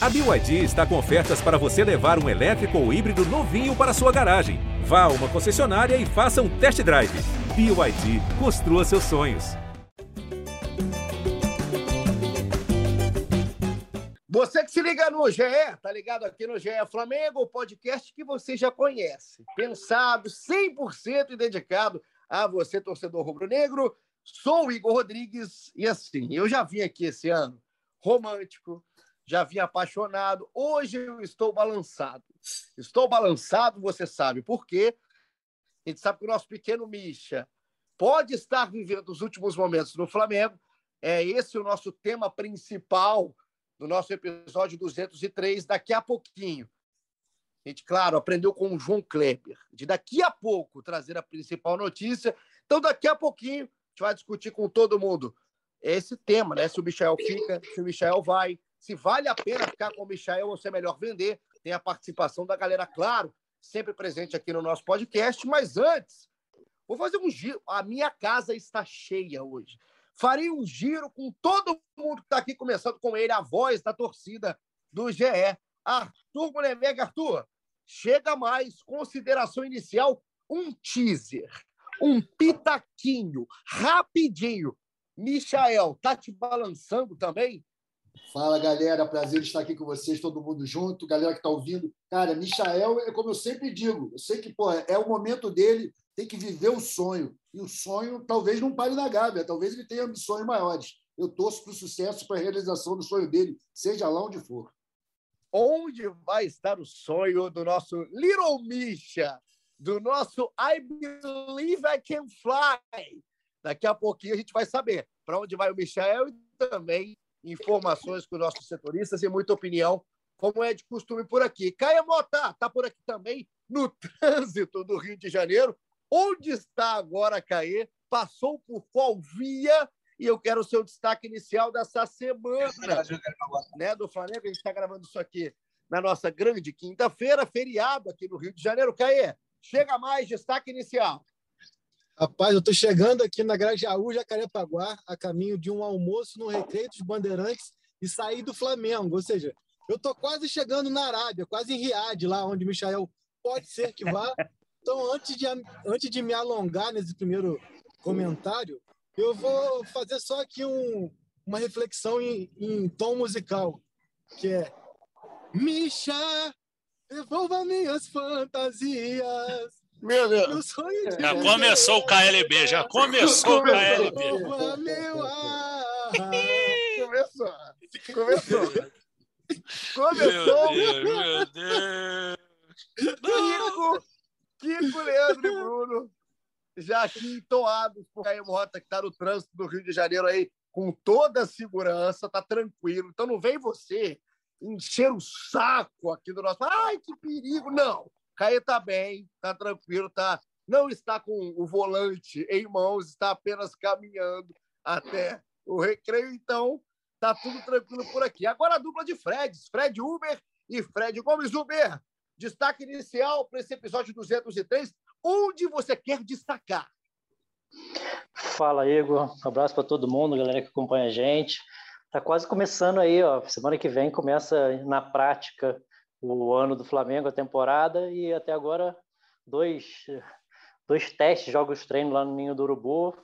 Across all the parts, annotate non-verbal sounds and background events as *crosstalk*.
A BYD está com ofertas para você levar um elétrico ou híbrido novinho para sua garagem. Vá a uma concessionária e faça um test drive. BYD, construa seus sonhos. Você que se liga no GE, tá ligado aqui no GE Flamengo, o podcast que você já conhece. Pensado 100% e dedicado a você, torcedor rubro-negro. Sou o Igor Rodrigues e assim, eu já vim aqui esse ano romântico, já vim apaixonado. Hoje eu estou balançado. Estou balançado, você sabe por quê? A gente sabe que o nosso pequeno Misha pode estar vivendo os últimos momentos no Flamengo. É esse o nosso tema principal do nosso episódio 203, daqui a pouquinho. A gente, claro, aprendeu com o João Kleber, de daqui a pouco trazer a principal notícia. Então, daqui a pouquinho, a gente vai discutir com todo mundo esse tema, né? Se o Michel fica, se o Michel vai, se vale a pena ficar com o Michel ou se é melhor vender. Tem a participação da galera, claro, sempre presente aqui no nosso podcast. Mas antes, vou fazer um giro. A minha casa está cheia hoje. Farei um giro com todo mundo que está aqui, começando com ele, a voz da torcida do GE. Arthur Mulhermeg. Arthur, chega mais. Consideração inicial, um teaser, um pitaquinho, rapidinho. Michael, tá te balançando também? Fala, galera. Prazer estar aqui com vocês, todo mundo junto. Galera que está ouvindo. Cara, Michael, é como eu sempre digo, eu sei que é o momento dele, tem que viver o sonho. E o sonho talvez não pare na Gávea, talvez ele tenha ambições maiores. Eu torço para o sucesso, para a realização do sonho dele, seja lá onde for. Onde vai estar o sonho do nosso Little Misha, do nosso I Believe I Can Fly? Daqui a pouquinho a gente vai saber para onde vai o Michael e também informações com os nossos setoristas e muita opinião, como é de costume por aqui. Caia Mota está por aqui também, no *laughs* trânsito do Rio de Janeiro. Onde está agora, Caê? Passou por qual via? E eu quero o seu destaque inicial dessa semana né, do Flamengo. A gente está gravando isso aqui na nossa grande quinta-feira, feriado aqui no Rio de Janeiro. Caê, chega mais, destaque inicial. Rapaz, eu estou chegando aqui na Grajaú, Jacarepaguá, a caminho de um almoço no Recreio dos Bandeirantes e sair do Flamengo. Ou seja, eu estou quase chegando na Arábia, quase em Riad, lá onde o Michael pode ser que vá. Então, antes de, antes de me alongar nesse primeiro comentário, eu vou fazer só aqui um, uma reflexão em, em tom musical, que é Misha, devolva minhas fantasias meu Deus. Já começou o KLB, já começou o KLB. Começou. Começou. Começou. Meu Deus, meu Deus. Kiko, Kiko, Leandro e Bruno, já aqui entoados por Caio Mota, que está no trânsito do Rio de Janeiro aí, com toda a segurança, tá tranquilo. Então não vem você encher o saco aqui do nosso. Ai, que perigo! Não. Caê está bem, está tranquilo, tá, não está com o volante em mãos, está apenas caminhando até o recreio, então está tudo tranquilo por aqui. Agora a dupla de Freds, Fred Uber e Fred Gomes Uber. Destaque inicial para esse episódio 203. Onde você quer destacar? Fala, Igor. Um abraço para todo mundo, galera que acompanha a gente. Tá quase começando aí, ó. Semana que vem começa na prática o ano do Flamengo, a temporada, e até agora dois, dois testes, jogos treino lá no Ninho do Urubu.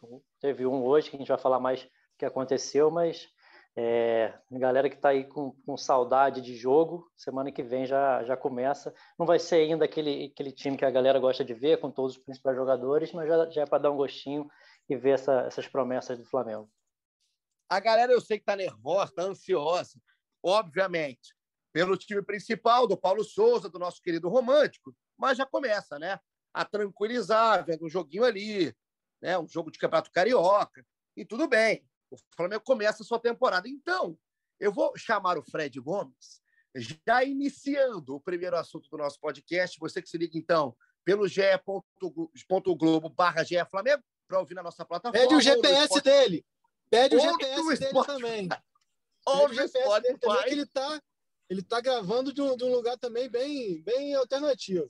Teve um hoje, que a gente vai falar mais o que aconteceu, mas é, galera que está aí com, com, saudade de jogo, semana que vem já, já começa. Não vai ser ainda aquele, aquele time que a galera gosta de ver, com todos os principais jogadores, mas já, já é para dar um gostinho e ver essa, essas promessas do Flamengo. A galera eu sei que está nervosa, está ansiosa, obviamente pelo time principal, do Paulo Souza, do nosso querido romântico, mas já começa, né? A tranquilizar, vendo um joguinho ali, né? um jogo de campeonato carioca, e tudo bem. O Flamengo começa a sua temporada. Então, eu vou chamar o Fred Gomes, já iniciando o primeiro assunto do nosso podcast. Você que se liga, então, pelo ge.globo barra Flamengo, para ouvir na nossa plataforma. Pede o GPS dele. Pede o GPS dele também. Ou no Spotify. que ele está ele está gravando de um, de um, lugar também bem, bem alternativo.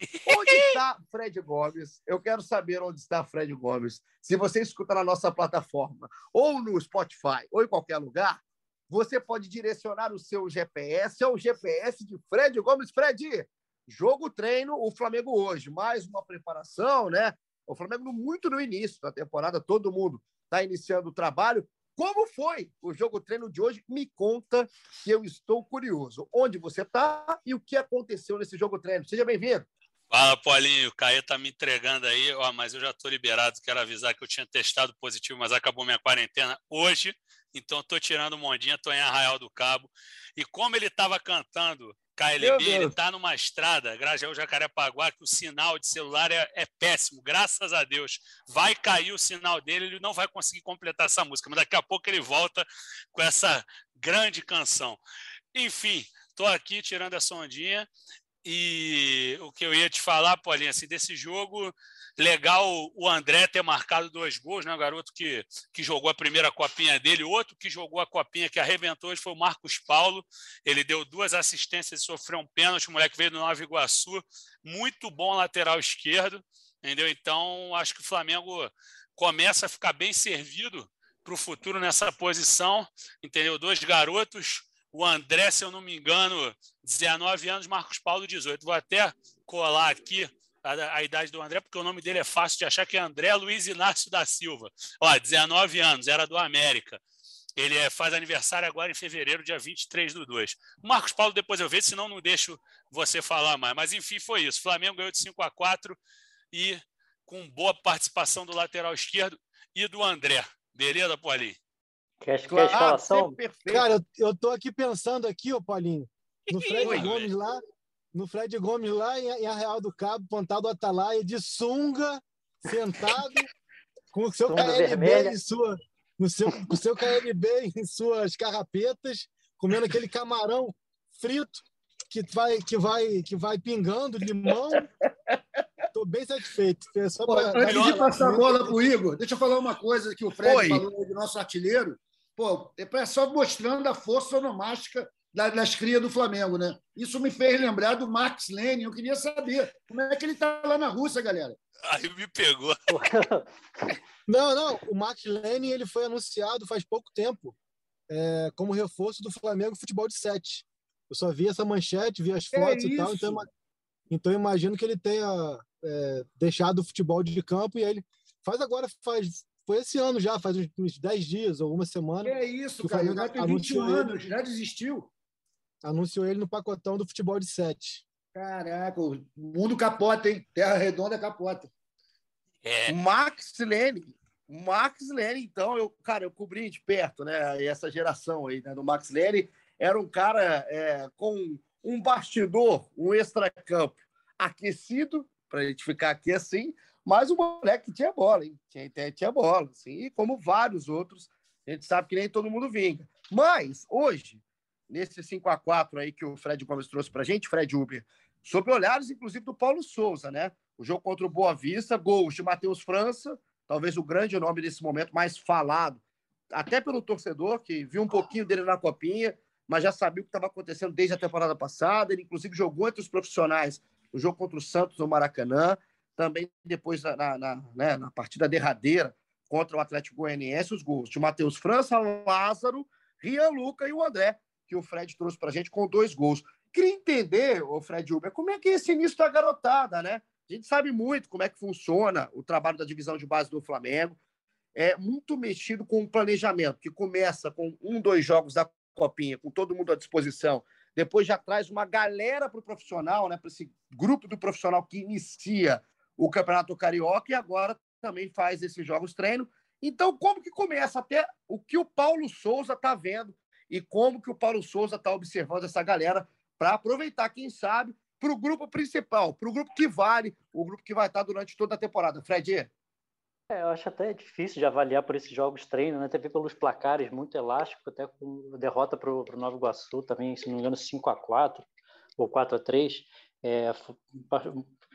*laughs* Onde está Fred Gomes? Eu quero saber onde está Fred Gomes. Se você escuta na nossa plataforma, ou no Spotify, ou em qualquer lugar, você pode direcionar o seu GPS ao GPS de Fred Gomes. Fred, jogo treino, o Flamengo hoje, mais uma preparação, né? O Flamengo muito no início da temporada, todo mundo está iniciando o trabalho. Como foi o jogo treino de hoje? Me conta que eu estou curioso. Onde você está e o que aconteceu nesse jogo treino? Seja bem-vindo. Fala, Paulinho. O Caio tá me entregando aí, ó, mas eu já estou liberado. Quero avisar que eu tinha testado positivo, mas acabou minha quarentena hoje. Então, estou tirando o Mondinha, estou em Arraial do Cabo. E como ele estava cantando KLB, ele está numa estrada, Grajaú Jacarepaguá, que o sinal de celular é, é, péssimo, graças a Deus. Vai cair o sinal dele, ele não vai conseguir completar essa música, mas daqui a pouco ele volta com essa grande canção. Enfim, estou aqui tirando essa ondinha e o que eu ia te falar, Paulinho, assim, desse jogo, legal o André ter marcado dois gols, né? O garoto que, que jogou a primeira copinha dele, outro que jogou a copinha que arrebentou hoje foi o Marcos Paulo. Ele deu duas assistências e sofreu um pênalti. O moleque veio do Nova Iguaçu, muito bom lateral esquerdo, entendeu? Então, acho que o Flamengo começa a ficar bem servido para o futuro nessa posição, entendeu? Dois garotos o André, se eu não me engano, 19 anos, Marcos Paulo, 18. Vou até colar aqui a, a, idade do André, porque o nome dele é fácil de achar, que é André Luiz Inácio da Silva. Ó, 19 anos, era do América. Ele é, faz aniversário agora em fevereiro, dia 23 do 2. O Marcos Paulo, depois eu vejo, senão não deixo você falar mais. Mas enfim, foi isso. Flamengo ganhou de 5 a 4 e com boa participação do lateral esquerdo e do André. Beleza, Paulinho? Quer, claro, quer a escalação? Cara, eu, eu tô aqui pensando aqui, ô Paulinho, no Fred Oi, Gomes lá, no Fred Gomes lá em, em Arreal do Cabo, pontado Atalaia, de sunga, sentado, *laughs* com o seu KLB em sua, no seu, com o seu KLB em suas carrapetas, comendo aquele camarão frito que vai, que vai, que vai pingando limão. Estou bem satisfeito. É Pô, pra... Antes de passar a bola para o Igor, deixa eu falar uma coisa que o Fred Oi. falou do nosso artilheiro. Pô, é só mostrando a força onomástica das crias do Flamengo, né? Isso me fez lembrar do Max Lenin. Eu queria saber como é que ele está lá na Rússia, galera. Aí me pegou. *laughs* não, não. O Max Lenin ele foi anunciado faz pouco tempo é, como reforço do Flamengo Futebol de Sete. Eu só vi essa manchete, vi as fotos é e tal, então, então imagino que ele tenha é, deixado o futebol de campo e ele faz agora, faz foi esse ano já, faz uns 10 dias ou uma semana. Que é isso, cara. Já tem 21 anos, ele, já desistiu. Anunciou ele no pacotão do futebol de 7. Caraca, o mundo capota, hein? Terra redonda capota. É. Max Lene. Max Lene, então, eu, cara, eu cobri de perto, né? Essa geração aí, né? Do Max Lene. Era um cara é, com um bastidor, um extracampo aquecido, para a gente ficar aqui assim, mas o moleque tinha bola, hein? Tinha, tinha bola, assim, como vários outros. A gente sabe que nem todo mundo vinga. Mas, hoje, nesse 5 a 4 aí que o Fred Gomes trouxe para a gente, Fred Uber, sob olhares, inclusive, do Paulo Souza, né? O jogo contra o Boa Vista, gols de Matheus França, talvez o grande nome desse momento, mais falado, até pelo torcedor, que viu um pouquinho dele na copinha, mas já sabia o que estava acontecendo desde a temporada passada. Ele, inclusive, jogou entre os profissionais no jogo contra o Santos no Maracanã também depois na, na, né, na partida derradeira contra o Atlético Goianiense, os gols de Matheus França, Lázaro, Rian Luca e o André, que o Fred trouxe para a gente com dois gols. Queria entender, o Fred Uber, como é que é esse início da garotada, né? A gente sabe muito como é que funciona o trabalho da divisão de base do Flamengo. É muito mexido com o planejamento, que começa com um, dois jogos da Copinha, com todo mundo à disposição. Depois já traz uma galera para o profissional, né? Para esse grupo do profissional que inicia o Campeonato Carioca e agora também faz esses jogos treino. Então, como que começa até o que o Paulo Souza está vendo e como que o Paulo Souza está observando essa galera para aproveitar, quem sabe, para o grupo principal, para o grupo que vale, o grupo que vai estar durante toda a temporada. Fred? É, eu acho até difícil de avaliar por esses jogos treino, né? Até pelos placares muito elásticos, até com derrota para o Nova Iguaçu também, se não me engano, 5 a 4 ou 4 a 3 é,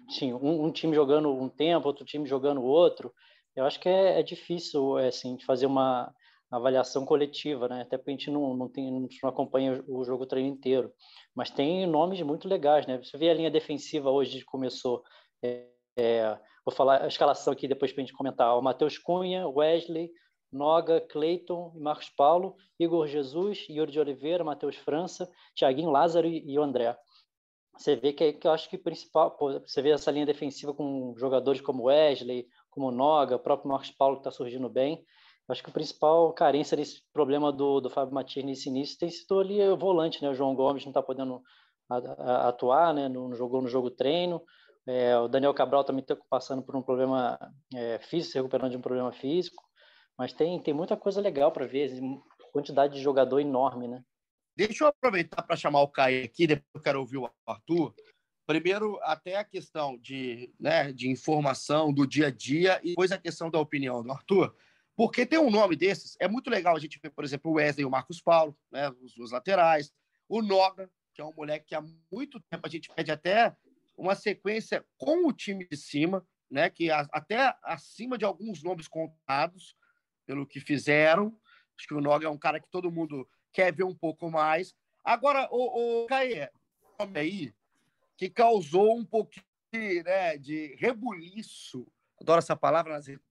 sim, um, um, time jogando um tempo, outro time jogando outro. Eu acho que é, é difícil é, assim, de fazer uma avaliação coletiva, né? Até porque a gente não, não, tem, não acompanha o jogo o treino inteiro. Mas tem nomes muito legais, né? Você vê a linha defensiva hoje que começou. É, é, vou falar a escalação aqui depois para a gente comentar. O Matheus Cunha, Wesley, Noga, Cleiton e Marcos Paulo, Igor Jesus, Yuri de Oliveira, Matheus França, Thiaguinho Lázaro e o André. Você vê que, que eu acho que principal, você vê essa linha defensiva com jogadores como Wesley, como Noga, o próprio Marcos Paulo que está surgindo bem. Eu acho que o principal carência desse problema do, do Fábio Matias nesse início tem sido ali o volante, né? O João Gomes não está podendo atuar, né? Não jogou no jogo treino. É, o Daniel Cabral também está passando por um problema é, físico, se recuperando de um problema físico. Mas tem, tem muita coisa legal para ver, quantidade de jogador enorme, né? Deixa eu aproveitar para chamar o Caio aqui, depois eu quero ouvir o Arthur. Primeiro, até a questão de, né, de informação do dia a dia e depois a questão da opinião do Arthur. Porque tem um nome desses, é muito legal a gente ver, por exemplo, o Wesley e o Marcos Paulo, né, os, os laterais, o Noga, que é um moleque que há muito tempo a gente pede até uma sequência com o time de cima, né, que até acima de alguns nomes contados, pelo que fizeram. Acho que o Noga é um cara que todo mundo quer ver um pouco mais. Agora, o, o Caê, aí, que causou um pouquinho né, de rebuliço, adoro essa palavra nas redes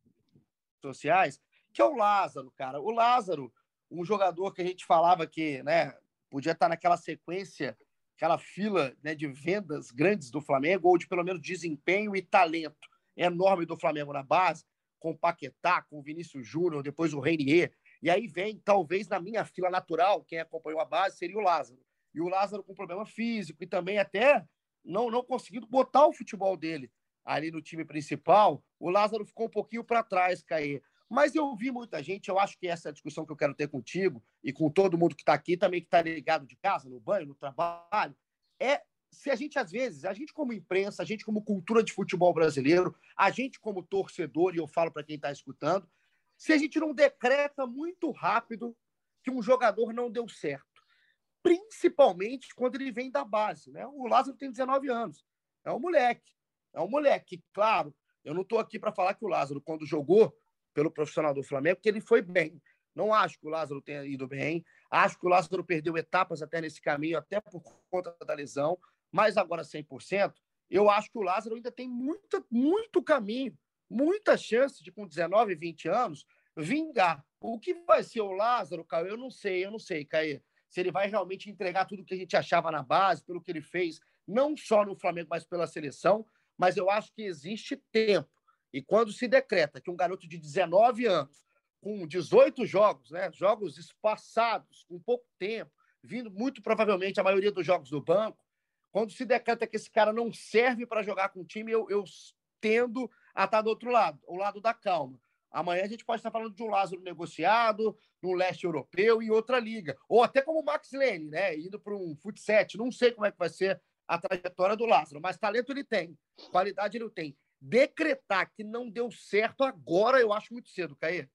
sociais, que é o Lázaro, cara. O Lázaro, um jogador que a gente falava que né, podia estar naquela sequência, aquela fila né, de vendas grandes do Flamengo, ou de pelo menos desempenho e talento enorme do Flamengo na base com Paquetá, com o Vinícius Júnior, depois o Reinier. E aí vem, talvez, na minha fila natural, quem acompanhou a base seria o Lázaro. E o Lázaro com problema físico e também até não, não conseguindo botar o futebol dele ali no time principal. O Lázaro ficou um pouquinho para trás, Caê. Mas eu vi muita gente, eu acho que essa é a discussão que eu quero ter contigo e com todo mundo que está aqui, também que está ligado de casa, no banho, no trabalho, é se a gente, às vezes, a gente como imprensa, a gente como cultura de futebol brasileiro, a gente como torcedor, e eu falo para quem está escutando, se a gente não decreta muito rápido que um jogador não deu certo, principalmente quando ele vem da base. Né? O Lázaro tem 19 anos, é um moleque, é um moleque, claro. Eu não estou aqui para falar que o Lázaro, quando jogou pelo profissional do Flamengo, que ele foi bem. Não acho que o Lázaro tenha ido bem. Acho que o Lázaro perdeu etapas até nesse caminho, até por conta da lesão mas agora 100%, eu acho que o Lázaro ainda tem muita, muito caminho, muita chance de, com 19, 20 anos, vingar. O que vai ser o Lázaro, Caio, eu não sei, eu não sei, Caio. Se ele vai realmente entregar tudo que a gente achava na base, pelo que ele fez, não só no Flamengo, mas pela seleção. Mas eu acho que existe tempo. E quando se decreta que um garoto de 19 anos, com 18 jogos, né, jogos espaçados, com pouco tempo, vindo muito provavelmente a maioria dos jogos do banco, quando se decreta que esse cara não serve para jogar com o time, eu, eu tendo a estar do outro lado, o lado da calma. Amanhã a gente pode estar falando de um Lázaro negociado, no leste europeu, em outra liga. Ou até como o Max Lane, né? Indo para um futset. Não sei como é que vai ser a trajetória do Lázaro, mas talento ele tem, qualidade ele tem. Decretar que não deu certo agora, eu acho muito cedo, Caê.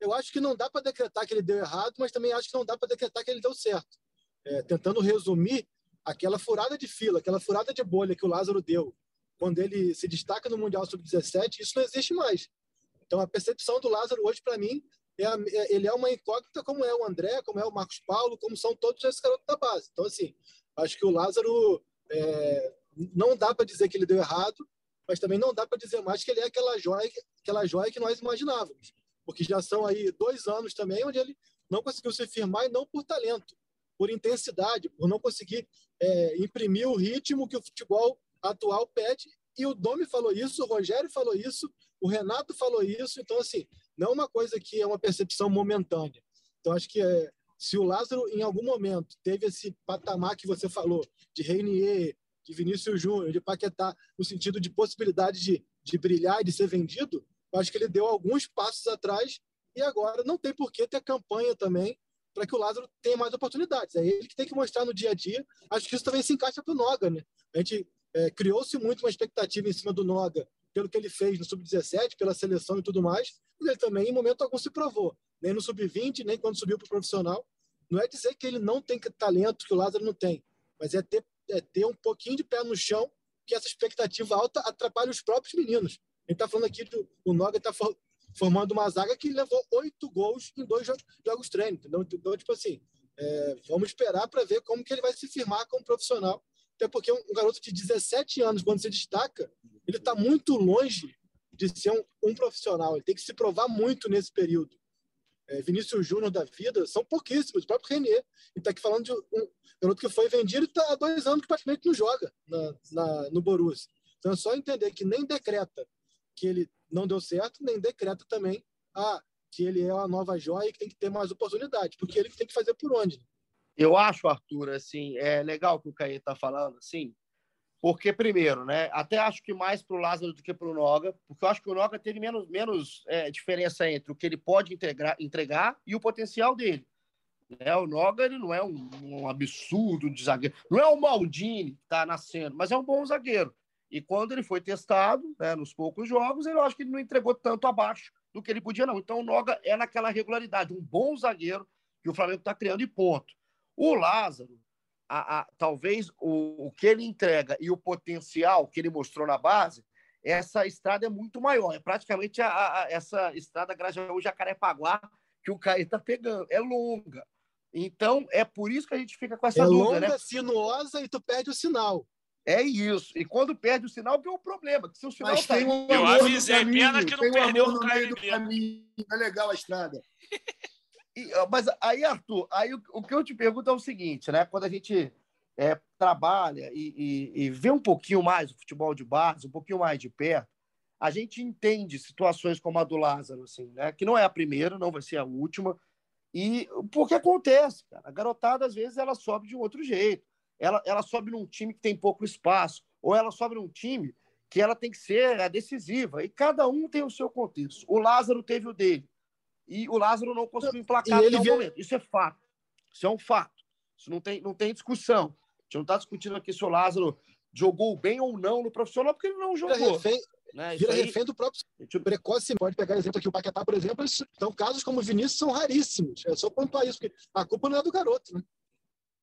Eu acho que não dá para decretar que ele deu errado, mas também acho que não dá para decretar que ele deu certo. É, tentando resumir, aquela furada de fila, aquela furada de bolha que o Lázaro deu quando ele se destaca no Mundial Sub-17, isso não existe mais. Então, a percepção do Lázaro hoje, para mim, é, é, ele é uma incógnita, como é o André, como é o Marcos Paulo, como são todos esses garotos da base. Então, assim, acho que o Lázaro é, não dá para dizer que ele deu errado, mas também não dá para dizer mais que ele é aquela joia, aquela joia que nós imaginávamos. Porque já são aí dois anos também onde ele não conseguiu se firmar e não por talento por intensidade, por não conseguir é, imprimir o ritmo que o futebol atual pede. E o Domi falou isso, o Rogério falou isso, o Renato falou isso. Então, assim, não é uma coisa que é uma percepção momentânea. Então, acho que é, se o Lázaro, em algum momento, teve esse patamar que você falou, de Reinier, de Vinícius Júnior, de Paquetá, no sentido de possibilidade de, de brilhar e de ser vendido, acho que ele deu alguns passos atrás e agora não tem por que ter campanha também para que o Lázaro tenha mais oportunidades. É ele que tem que mostrar no dia a dia. Acho que isso também se encaixa para o Noga. Né? A gente é, criou-se muito uma expectativa em cima do Noga pelo que ele fez no Sub-17, pela seleção e tudo mais, mas ele também, em momento algum, se provou. Nem no Sub-20, nem quando subiu para o profissional. Não é dizer que ele não tem talento que o Lázaro não tem, mas é ter, é ter um pouquinho de pé no chão que essa expectativa alta atrapalha os próprios meninos. A gente está falando aqui do o Noga está formando uma zaga que levou oito gols em dois jogos, jogos treino. Entendeu? Então, tipo assim, é, vamos esperar para ver como que ele vai se firmar como profissional. Até porque um, garoto de 17 anos, quando se destaca, ele está muito longe de ser um, um, profissional. Ele tem que se provar muito nesse período. é, Vinícius Júnior da vida, são pouquíssimos. O próprio. E está aqui falando de um garoto que foi vendido e está há dois anos que praticamente não joga na, na, no Borussia. Então é só entender que nem decreta que ele não deu certo, nem decreta também ah, que ele é a nova joia e que tem que ter mais oportunidade, porque ele tem que fazer por onde. Eu acho, Arthur, assim, é legal que o Caí está falando, assim, porque, primeiro, né, até acho que mais para o Lázaro do que para o Noga, porque eu acho que o Noga teve menos, menos é, diferença entre o que ele pode integrar, entregar e o potencial dele. Né? O Noga ele não é um, um absurdo de zagueiro, não é o Maldini que está nascendo, mas é um bom zagueiro. E quando ele foi testado, né, nos poucos jogos, eu acho que ele não entregou tanto abaixo do que ele podia, não. Então o Noga é naquela regularidade, um bom zagueiro que o Flamengo está criando e ponto. O Lázaro, a, a, talvez o, o que ele entrega e o potencial que ele mostrou na base, essa estrada é muito maior. É praticamente a, a, essa estrada Grajaú-Jacarepaguá que o Caí está pegando. É longa. Então, é por isso que a gente fica com essa é dúvida, longa, né? sinuosa e tu perde o sinal. É isso. E quando perde o sinal, que é o problema. Que se o sinal Mas tá tem um Eu avisei, no pena caminho, que não tem um perdeu amor no no meio do Caio caminho. É legal a estrada. *laughs* E, mas aí, Arthur, aí o, o, que eu te pergunto é o seguinte, né? Quando a gente é, trabalha e, e, e, vê um pouquinho mais o futebol de base, um pouquinho mais de perto, a gente entende situações como a do Lázaro, assim, né? Que não é a primeira, não vai ser a última. E porque acontece, cara. A garotada, às vezes, ela sobe de um outro jeito. Ela, ela sobe num time que tem pouco espaço, ou ela sobe num time que ela tem que ser é, decisiva. E cada um tem o seu contexto. O Lázaro teve o dele e o Lázaro não conseguiu emplacar até o momento. Isso é fato. Isso é um fato. Isso não tem, não tem discussão. A gente não está discutindo aqui se o Lázaro jogou bem ou não no profissional, porque ele não jogou. Vira refém, né? vira aí... refém do próprio precoce. Pode pegar exemplo aqui, o Paquetá, por exemplo. Então, casos como o Vinícius são raríssimos. É só pontuar isso, porque a culpa não é do garoto. Né?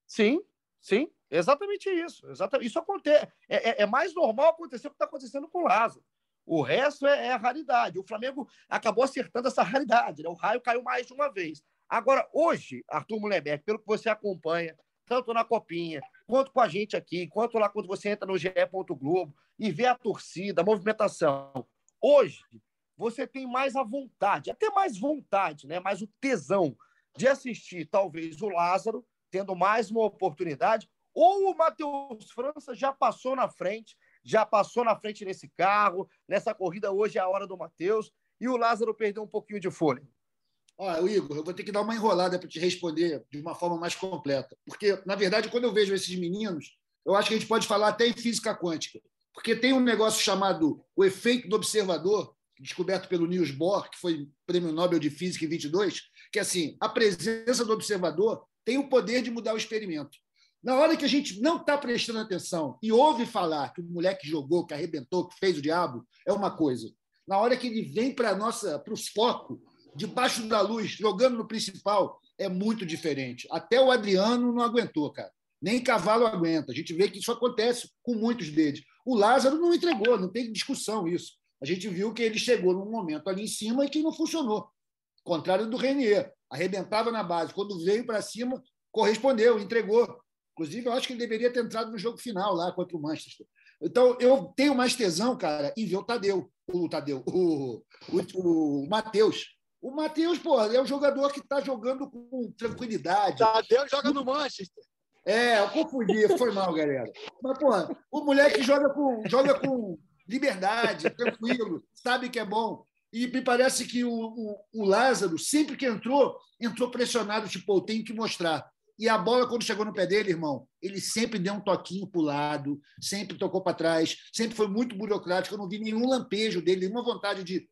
Sim, sim. Exatamente isso. Exatamente. Isso acontece. É, é, é mais normal acontecer o que está acontecendo com o Lázaro. O resto é, é, a raridade. O Flamengo acabou acertando essa raridade. Né? O raio caiu mais de uma vez. Agora, hoje, Arthur Mullenberg, pelo que você acompanha, tanto na Copinha, quanto com a gente aqui, quanto lá quando você entra no GE. Globo e vê a torcida, a movimentação. Hoje, você tem mais a vontade, até mais vontade, né? mais o tesão de assistir, talvez, o Lázaro tendo mais uma oportunidade, ou o Matheus França já passou na frente já passou na frente nesse carro. Nessa corrida hoje é a hora do Matheus. E o Lázaro perdeu um pouquinho de fôlego. Olha, Igor, eu vou ter que dar uma enrolada para te responder de uma forma mais completa. Porque, na verdade, quando eu vejo esses meninos, eu acho que a gente pode falar até em física quântica. Porque tem um negócio chamado o efeito do observador, descoberto pelo Niels Bohr, que foi prêmio Nobel de Física em 22, que assim, a presença do observador tem o poder de mudar o experimento. Na hora que a gente não está prestando atenção e ouve falar que o moleque jogou, que arrebentou, que fez o diabo, é uma coisa. Na hora que ele vem para nossa para os focos, debaixo da luz, jogando no principal, é muito diferente. Até o Adriano não aguentou, cara. Nem cavalo aguenta. A gente vê que isso acontece com muitos deles. O Lázaro não entregou, não tem discussão isso. A gente viu que ele chegou num momento ali em cima e que não funcionou. Contrário do Renier. Arrebentava na base. Quando veio para cima, correspondeu, entregou. Inclusive, eu acho que ele deveria ter entrado no jogo final lá contra o Manchester. Então, eu tenho mais tesão, cara, em ver o Tadeu, o Tadeu, o, o, o Matheus. O Matheus, pô, é um jogador que está jogando com tranquilidade. Tadeu joga no Manchester. É, eu confundi, foi mal, galera. Mas, pô, o moleque joga com, joga com liberdade, tranquilo, sabe que é bom. E me parece que o, o, o Lázaro, sempre que entrou, entrou pressionado, tipo, eu tenho que mostrar. E a bola, quando chegou no pé dele, irmão, ele sempre deu um toquinho para o lado, sempre tocou para trás, sempre foi muito burocrático. Eu não vi nenhum lampejo dele, nenhuma vontade de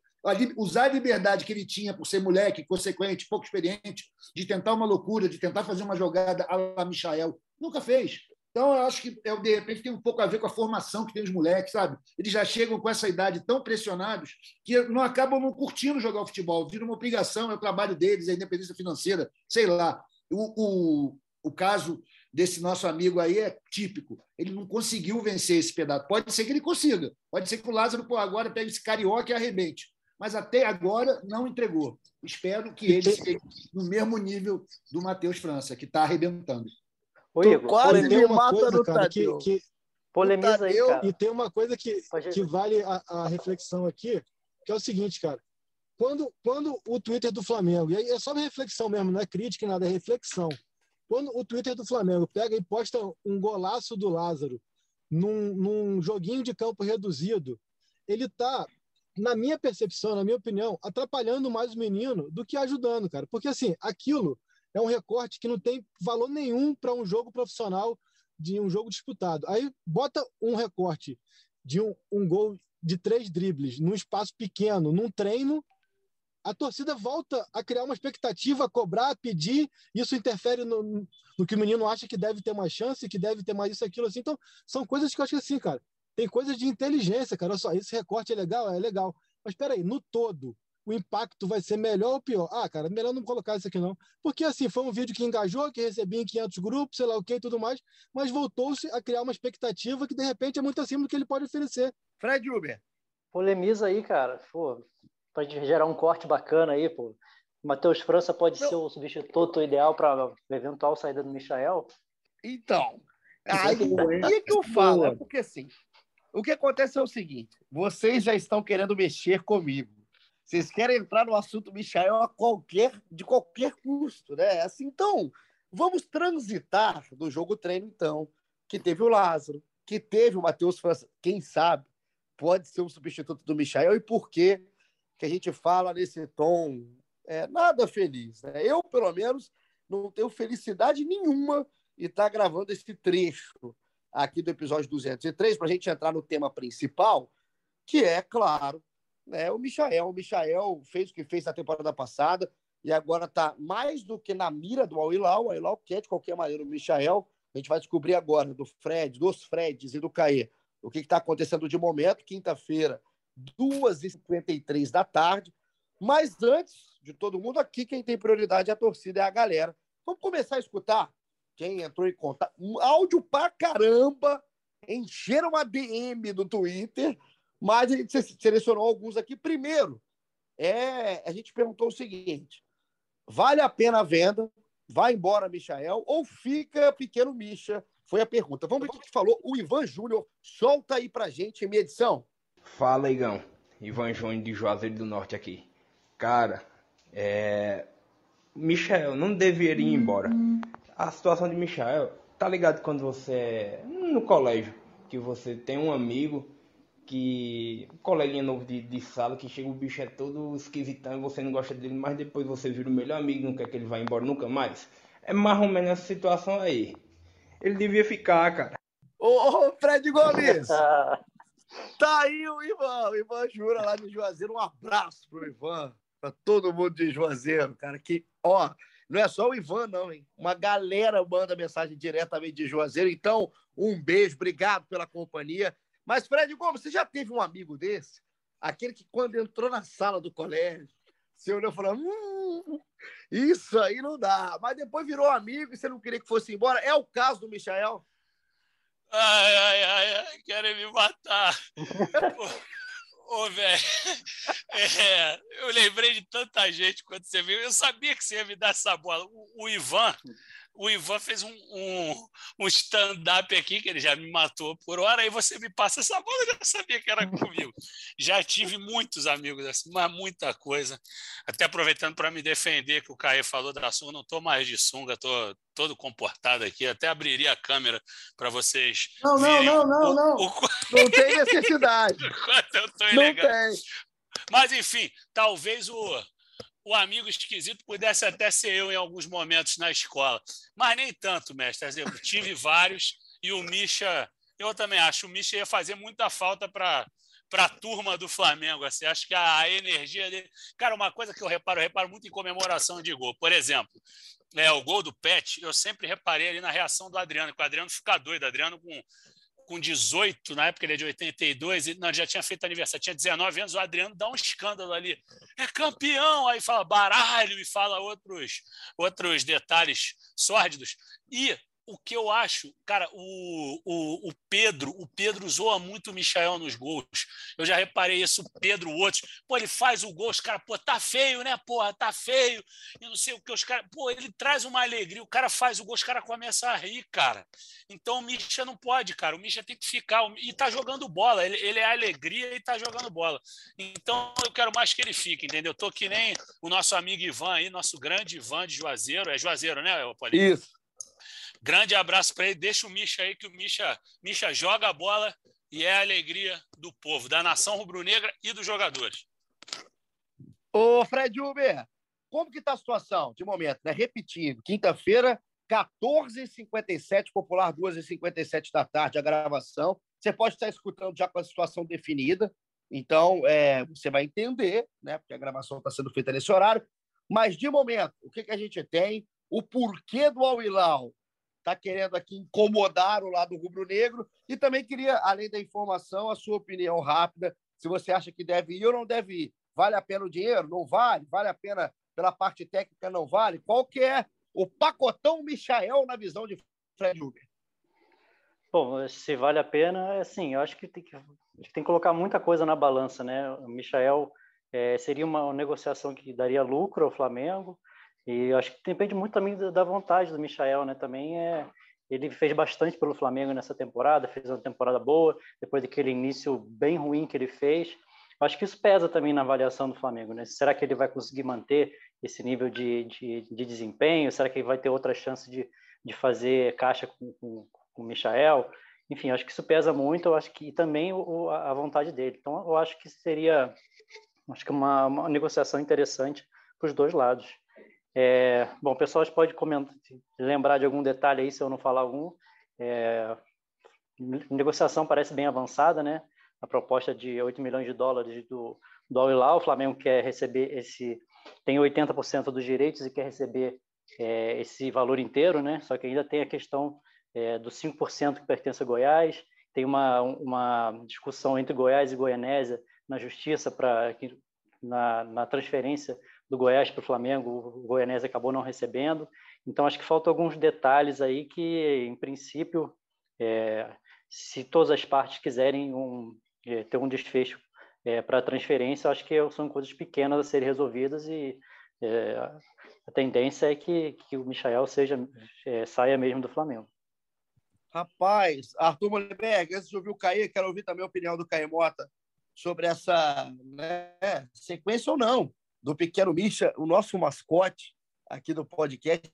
usar a liberdade que ele tinha por ser moleque, consequente, pouco experiente, de tentar uma loucura, de tentar fazer uma jogada a la Michael. Nunca fez. Então, eu acho que, de repente, tem um pouco a ver com a formação que tem os moleques, sabe? Eles já chegam com essa idade tão pressionados que não acabam não curtindo jogar o futebol. Vira uma obrigação, é o trabalho deles, é a independência financeira, sei lá. O, o, o caso desse nosso amigo aí é típico. Ele não conseguiu vencer esse pedaço. Pode ser que ele consiga. Pode ser que o Lázaro pô, agora pegue esse carioca e arrebente. Mas até agora não entregou. Espero que ele esteja no mesmo nível do Matheus França, que está arrebentando. Ô, Igor, quase me mata coisa, no cara, Tadeu. que, que, polemiza aí, cara. E tem uma coisa que, que vale a, a reflexão aqui, que é o seguinte, cara. Quando, quando o Twitter do Flamengo, e aí é só uma reflexão mesmo, não é crítica nada, é reflexão. Quando o Twitter do Flamengo pega e posta um golaço do Lázaro num, num joguinho de campo reduzido, ele está, na minha percepção, na minha opinião, atrapalhando mais o menino do que ajudando, cara. Porque, assim, aquilo é um recorte que não tem valor nenhum para um jogo profissional de um jogo disputado. Aí bota um recorte de um, um gol de três dribles num espaço pequeno, num treino, a torcida volta a criar uma expectativa, a cobrar, a pedir. Isso interfere no, no que o menino acha que deve ter mais chance, que deve ter mais isso, aquilo, assim. Então, são coisas que eu acho que assim, cara, tem coisas de inteligência, cara. Olha só, esse recorte é legal, é legal. Mas espera aí, no todo, o impacto vai ser melhor ou pior? Ah, cara, melhor não colocar isso aqui não. Porque, assim, foi um vídeo que engajou, que recebia em 500 grupos, sei lá o que e tudo mais, mas voltou-se a criar uma expectativa que, de repente, é muito acima do que ele pode oferecer. Fred Uber. Polemiza aí, cara. Pô, pode gerar um corte bacana aí, pô. Matheus França pode não. ser o substituto ideal para eventual saída do Michael? Então, aí é que eu falo, é porque assim, o que acontece é o seguinte: vocês já estão querendo mexer comigo. Vocês querem entrar no assunto Michael a qualquer, de qualquer custo, né? Assim, então, vamos transitar do jogo treino, então, que teve o Lázaro, que teve o Matheus França, quem sabe, pode ser um substituto do Michael, e por que que a gente fala nesse tom é, nada feliz. Né? Eu, pelo menos, não tenho felicidade nenhuma em estar tá gravando esse trecho aqui do episódio 203 para a gente entrar no tema principal, que é, claro, né, o Michael. O Michael fez o que fez na temporada passada e agora está mais do que na mira do Al-Hilal. O quer, de qualquer maneira, o Michael. A gente vai descobrir agora do Fred, dos Freds e do Caê o que está acontecendo de momento. Quinta-feira, 2h53 da tarde. Mas antes de todo mundo, aqui quem tem prioridade é a torcida, é a galera. Vamos começar a escutar quem entrou em contato. Um áudio pra caramba, encheram uma DM do Twitter, mas a gente selecionou alguns aqui. Primeiro, é, a gente perguntou o seguinte: vale a pena a venda? Vai embora, Michael, ou fica pequeno Misha? Foi a pergunta. Vamos ver o que falou o Ivan Júnior. Solta aí pra gente minha edição. Fala, Igão. Ivan Júnior de Juazeiro do Norte aqui. Cara, é... Michel não deveria ir embora. A situação de Michel, tá ligado quando você é no colégio, que você tem um amigo que. Um coleguinha novo de, de sala que chega, o bicho é todo esquisitão e você não gosta dele, mas depois você vira o melhor amigo, não quer que ele vá embora nunca mais. É mais ou menos essa situação aí. Ele devia ficar, cara. Ô, Fred Gomes! *laughs* Tá aí o Ivan, o Ivan Jura lá de Juazeiro. Um abraço pro Ivan, para todo mundo de Juazeiro, cara. Que, ó, não é só o Ivan, não, hein? Uma galera manda mensagem diretamente de Juazeiro. Então, um beijo, obrigado pela companhia. Mas, Fred Gomes, você já teve um amigo desse? Aquele que, quando entrou na sala do colégio, você olhou e falou: hum, isso aí não dá. Mas depois virou amigo e você não queria que fosse embora. É o caso do Michael? Ai, ai, ai, querem me matar. Ô, velho, é, eu lembrei de tanta gente quando você viu. Eu sabia que você ia me dar essa bola. O, o Ivan, o Ivan fez um, um, um stand-up aqui, que ele já me matou por hora, aí você me passa essa bola, eu já sabia que era comigo. Já tive muitos amigos assim, mas muita coisa. Até aproveitando para me defender, que o Caê falou da sunga, não estou mais de sunga, estou todo comportado aqui, até abriria a câmera para vocês. Não, não, não, não, não. O... Não tem necessidade. *laughs* não tem. Mas, enfim, talvez o o amigo esquisito pudesse até ser eu em alguns momentos na escola. Mas nem tanto, mestre. Exemplo, tive vários e o Misha, eu também acho, o Misha ia fazer muita falta para para a turma do Flamengo. Assim, acho que a, energia dele. Cara, uma coisa que eu reparo, eu reparo muito em comemoração de gol. Por exemplo, é, o gol do Pet, eu sempre reparei ali na reação do Adriano, que o Adriano fica doido. Adriano com com 18, na época ele é de 82, e, não, já tinha feito aniversário, tinha 19 anos, o Adriano dá um escândalo ali. É campeão! Aí fala baralho e fala outros, outros detalhes sórdidos. E o que eu acho, cara, o, o, o Pedro, o Pedro zoa muito o Michael nos gols. Eu já reparei isso, o Pedro, outros. Pô, ele faz o gol, os caras, pô, tá feio, né, porra, tá feio. E não sei o que, os caras, pô, ele traz uma alegria, o cara faz o gol, os caras começam a rir, cara. Então o Misha não pode, cara, o Misha tem que ficar, e tá jogando bola, ele, ele é alegria e tá jogando bola. Então eu quero mais que ele fique, entendeu? Tô que nem o nosso amigo Ivan aí, nosso grande Ivan de Juazeiro, é Juazeiro, né, Paulinho? Isso. Grande abraço para ele. Deixa o Misha aí, que o Misha, Misha joga a bola e é a alegria do povo, da nação rubro-negra e dos jogadores. Ô, Fred Uber, como que está a situação de momento? Né? Repetindo, quinta-feira, 14h57, popular 2h57 da tarde, a gravação. Você pode estar escutando já com a situação definida, então é, você vai entender, né? Porque a gravação está sendo feita nesse horário. Mas, de momento, o que, que a gente tem? O porquê do Al-Hilal está querendo aqui incomodar o lado rubro-negro. E também queria, além da informação, a sua opinião rápida, se você acha que deve ir ou não deve ir. Vale a pena o dinheiro? Não vale? Vale a pena pela parte técnica? Não vale? Qual que é o pacotão Michael na visão de Fred Uber? Bom, se vale a pena, é assim, eu acho que tem que, tem que colocar muita coisa na balança, né? O Michael é, seria uma negociação que daria lucro ao Flamengo, e acho que depende muito também da vontade do Michael, né? Também é, ele fez bastante pelo Flamengo nessa temporada, fez uma temporada boa, depois daquele início bem ruim que ele fez. Acho que isso pesa também na avaliação do Flamengo, né? Será que ele vai conseguir manter esse nível de, de, de desempenho? Será que ele vai ter outra chance de, de fazer caixa com, com, com o Michael? Enfim, acho que isso pesa muito, eu acho que também o, a vontade dele. Então, eu acho que seria acho que uma, uma negociação interessante para os dois lados. É, bom, pessoal pode comentar, lembrar de algum detalhe aí, se eu não falar algum. É, negociação parece bem avançada, né? A proposta de 8 milhões de dólares do, do Al-Hilal, o Flamengo quer receber esse, tem 80% dos direitos e quer receber é, esse valor inteiro, né? Só que ainda tem a questão é, dos 5% que pertence a Goiás, tem uma, uma discussão entre Goiás e Goianésia na justiça para na, na transferência do Goiás para o Flamengo, o Goianese acabou não recebendo. Então, acho que faltam alguns detalhes aí que, em princípio, é, se todas as partes quiserem um, é, ter um desfecho é, para transferência, acho que são coisas pequenas a serem resolvidas e é, a tendência é que, que o Michael seja, é, saia mesmo do Flamengo. Rapaz, Arthur Molenberg, antes de ouvir o Caê, quero ouvir também a opinião do Caê Mota sobre essa né, sequência ou não do Pequeno Misha, o nosso mascote aqui do podcast,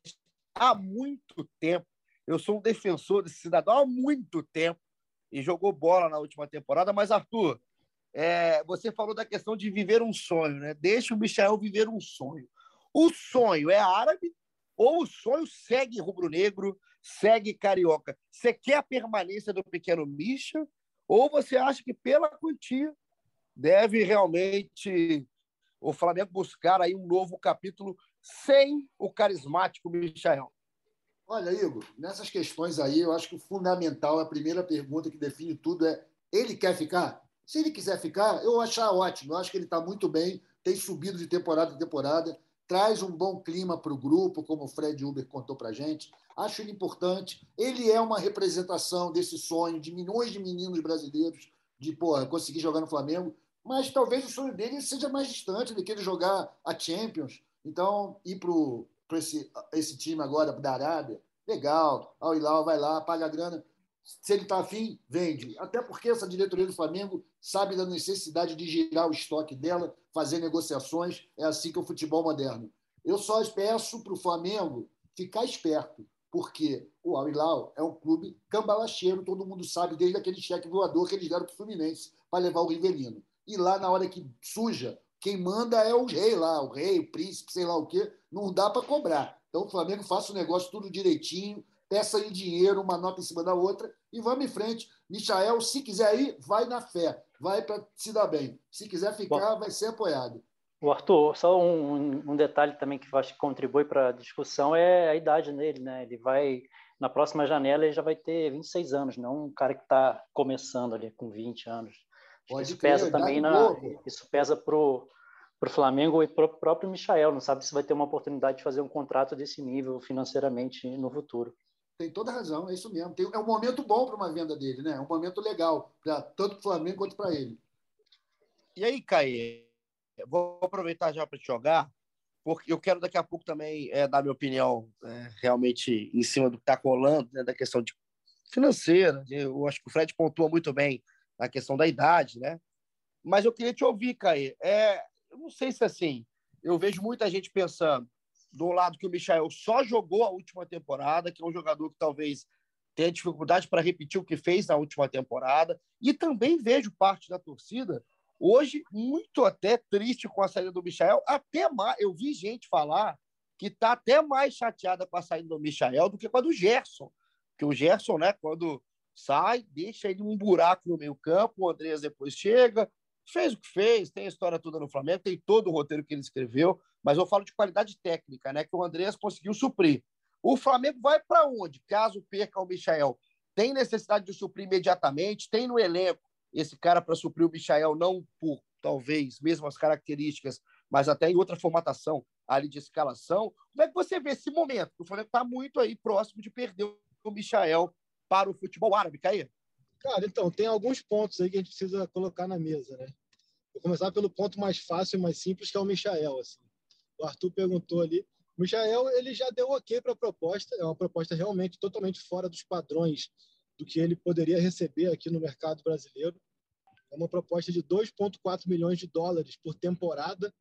há muito tempo. Eu sou um defensor desse cidadão há muito tempo e jogou bola na última temporada. Mas, Arthur, é, você falou da questão de viver um sonho, né? Deixa o Michel viver um sonho. O sonho é árabe ou o sonho segue rubro-negro, segue carioca? Você quer a permanência do pequeno Misha ou você acha que pela quantia deve realmente o Flamengo buscar aí um novo capítulo sem o carismático Michael? Olha, Igor, nessas questões aí, eu acho que o fundamental, a primeira pergunta que define tudo é: ele quer ficar? Se ele quiser ficar, eu achar ótimo. Eu acho que ele está muito bem, tem subido de temporada em temporada, traz um bom clima para o grupo, como o Fred Uber contou para gente. Acho ele importante. Ele é uma representação desse sonho de milhões de meninos brasileiros de porra, conseguir jogar no Flamengo mas talvez o sonho dele seja mais distante ele jogar a Champions. Então, ir para esse, esse time agora da Arábia, legal. Al Hilal vai lá, paga a grana. Se ele está afim, vende. Até porque essa diretoria do Flamengo sabe da necessidade de girar o estoque dela, fazer negociações. É assim que é o futebol moderno. Eu só peço para o Flamengo ficar esperto, porque o Al Hilal é um clube cambalacheiro, todo mundo sabe, desde aquele cheque voador que eles deram para o Fluminense para levar o Rivelino e lá na hora que suja, quem manda é o rei lá, o rei, o príncipe, sei lá o quê, não dá para cobrar. Então o Flamengo faça o negócio tudo direitinho, peça aí dinheiro, uma nota em cima da outra e vamos em frente. Michael, se quiser ir, vai na fé, vai para se dar bem. Se quiser ficar, Bom, vai ser apoiado. O Arthur, só um, um detalhe também que acho que contribui para a discussão é a idade dele, né? Ele vai na próxima janela ele já vai ter 26 anos, não um cara que está começando ali com 20 anos. Pode isso pesa também na, isso pesa pro pro Flamengo e pro próprio Michael, não sabe se vai ter uma oportunidade de fazer um contrato desse nível financeiramente no futuro. Tem toda razão, é isso mesmo. Tem, é um momento bom para uma venda dele, né? É um momento legal, pra, tanto para o Flamengo quanto para ele. E aí, Caê, vou aproveitar já para te jogar, porque eu quero daqui a pouco também é, dar minha opinião é, realmente em cima do que está rolando, né, da questão de financeira. Eu acho que o Fred pontua muito bem na questão da idade, né? Mas eu queria te ouvir, Caê. É, eu não sei se assim, eu vejo muita gente pensando do lado que o Michael só jogou a última temporada, que é um jogador que talvez tenha dificuldade para repetir o que fez na última temporada, e também vejo parte da torcida hoje muito até triste com a saída do Michael, até mais, eu vi gente falar que está até mais chateada com a saída do Michael do que com a do Gerson, porque o Gerson, né, quando sai, deixa ele um buraco no meio campo, o Andreas depois chega, fez o que fez, tem a história toda no Flamengo, tem todo o roteiro que ele escreveu, mas eu falo de qualidade técnica, né? Que o Andreas conseguiu suprir. O Flamengo vai para onde? Caso perca o Michael, tem necessidade de suprir imediatamente, tem no elenco esse cara para suprir o Michael, não por talvez mesmas características, mas até em outra formatação ali de escalação. Como é que você vê esse momento? O Flamengo está muito aí próximo de perder o Michael para o futebol árabe, Caí? Cara, então, tem alguns pontos aí que a gente precisa colocar na mesa, né? Vou começar pelo ponto mais fácil e mais simples, que é o Michael. Assim. O Arthur perguntou ali. O Michael, ele já deu ok para a proposta, é uma proposta realmente totalmente fora dos padrões do que ele poderia receber aqui no mercado brasileiro. É uma proposta de 2,4 milhões de dólares por temporada.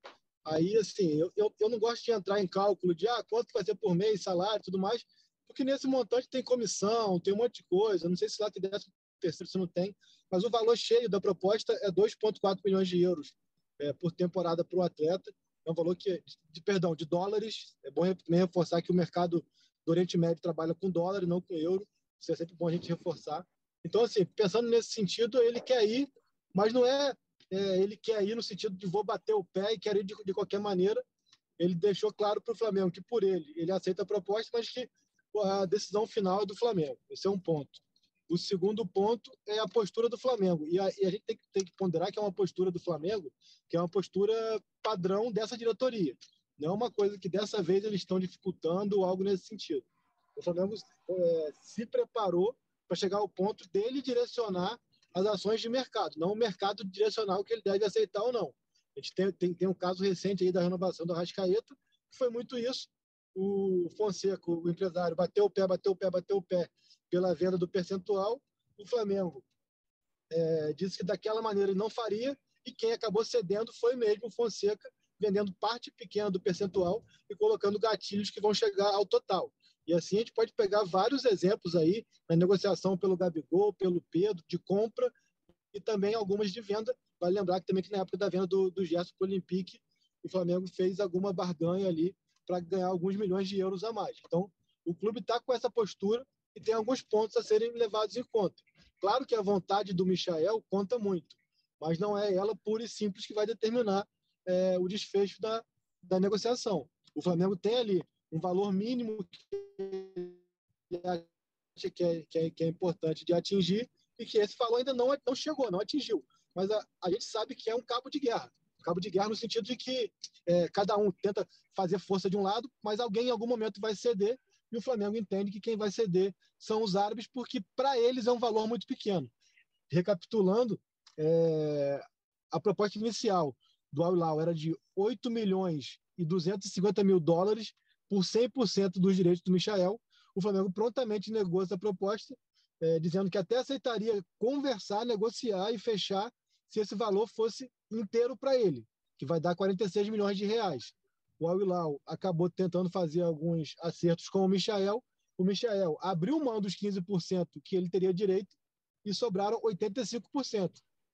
Aí, assim, eu, eu, eu não gosto de entrar em cálculo de ah, quanto vai ser por mês, salário e tudo mais, porque nesse montante tem comissão, tem um monte de coisa. Não sei se lá tem décimo terceiro se não tem, mas o valor cheio da proposta é 2,4 milhões de euros é, por temporada para o atleta. É um valor que, de, perdão, de dólares. É bom também reforçar que o mercado do Oriente Médio trabalha com dólar e não com euro. Isso é sempre bom a gente reforçar. Então, assim, pensando nesse sentido, ele quer ir, mas não é, é ele quer ir no sentido de vou bater o pé e quero ir de, de qualquer maneira. Ele deixou claro para o Flamengo que, por ele, ele aceita a proposta, mas que a decisão final é do Flamengo. Esse é um ponto. O segundo ponto é a postura do Flamengo. E a, e a gente tem que, tem que, ponderar que é uma postura do Flamengo, que é uma postura padrão dessa diretoria. Não é uma coisa que dessa vez eles estão dificultando algo nesse sentido. O Flamengo é, se preparou para chegar ao ponto dele direcionar as ações de mercado, não o mercado direcionar o que ele deve aceitar ou não. A gente tem, tem, tem um caso recente aí da renovação do Rascaeta, que foi muito isso. O Fonseca, o empresário, bateu o pé, bateu o pé, bateu o pé pela venda do percentual. O Flamengo é, disse que daquela maneira ele não faria e quem acabou cedendo foi mesmo o Fonseca, vendendo parte pequena do percentual e colocando gatilhos que vão chegar ao total. E assim a gente pode pegar vários exemplos aí na negociação pelo Gabigol, pelo Pedro, de compra e também algumas de venda. Vale lembrar que também que na época da venda do, do Gerson para o Olympique, o Flamengo fez alguma barganha ali para ganhar alguns milhões de euros a mais. Então, o clube está com essa postura e tem alguns pontos a serem levados em conta. Claro que a vontade do Michael conta muito, mas não é ela pura e simples que vai determinar é, o desfecho da, da negociação. O Flamengo tem ali um valor mínimo que é, que é, que é importante de atingir e que esse valor ainda não, não chegou, não atingiu. Mas a, a gente sabe que é um cabo de guerra. Cabo de guerra no sentido de que é, cada um tenta fazer força de um lado, mas alguém em algum momento vai ceder e o Flamengo entende que quem vai ceder são os árabes, porque para eles é um valor muito pequeno. Recapitulando, é, a proposta inicial do Al Hilal era de 8 milhões e 250 mil dólares por 100% dos direitos do Michael. O Flamengo prontamente negou essa proposta, é, dizendo que até aceitaria conversar, negociar e fechar se esse valor fosse inteiro para ele, que vai dar 46 milhões de reais o Al-Hilal acabou tentando fazer alguns acertos com o Michael. O Michael abriu mão dos 15% que ele teria direito e sobraram 85%.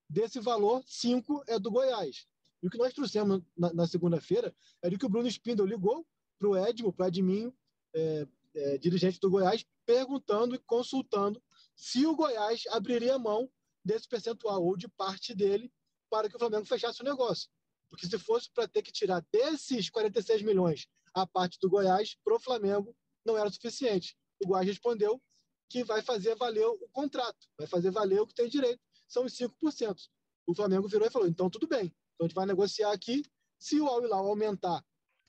Desse valor, 5% é do Goiás. E o que nós trouxemos na, na segunda-feira é de que o Bruno Spindel ligou para o Edmo, para o Edminho, é, é, dirigente do Goiás, perguntando e consultando se o Goiás abriria mão desse percentual ou de parte dele para que o Flamengo fechasse o negócio. Porque se fosse para ter que tirar desses 46 milhões a parte do Goiás, para o Flamengo não era suficiente. O Goiás respondeu que vai fazer valer o contrato, vai fazer valer o que tem direito, são os 5%. O Flamengo virou e falou: então tudo bem, então a gente vai negociar aqui. Se o Al Hilal aumentar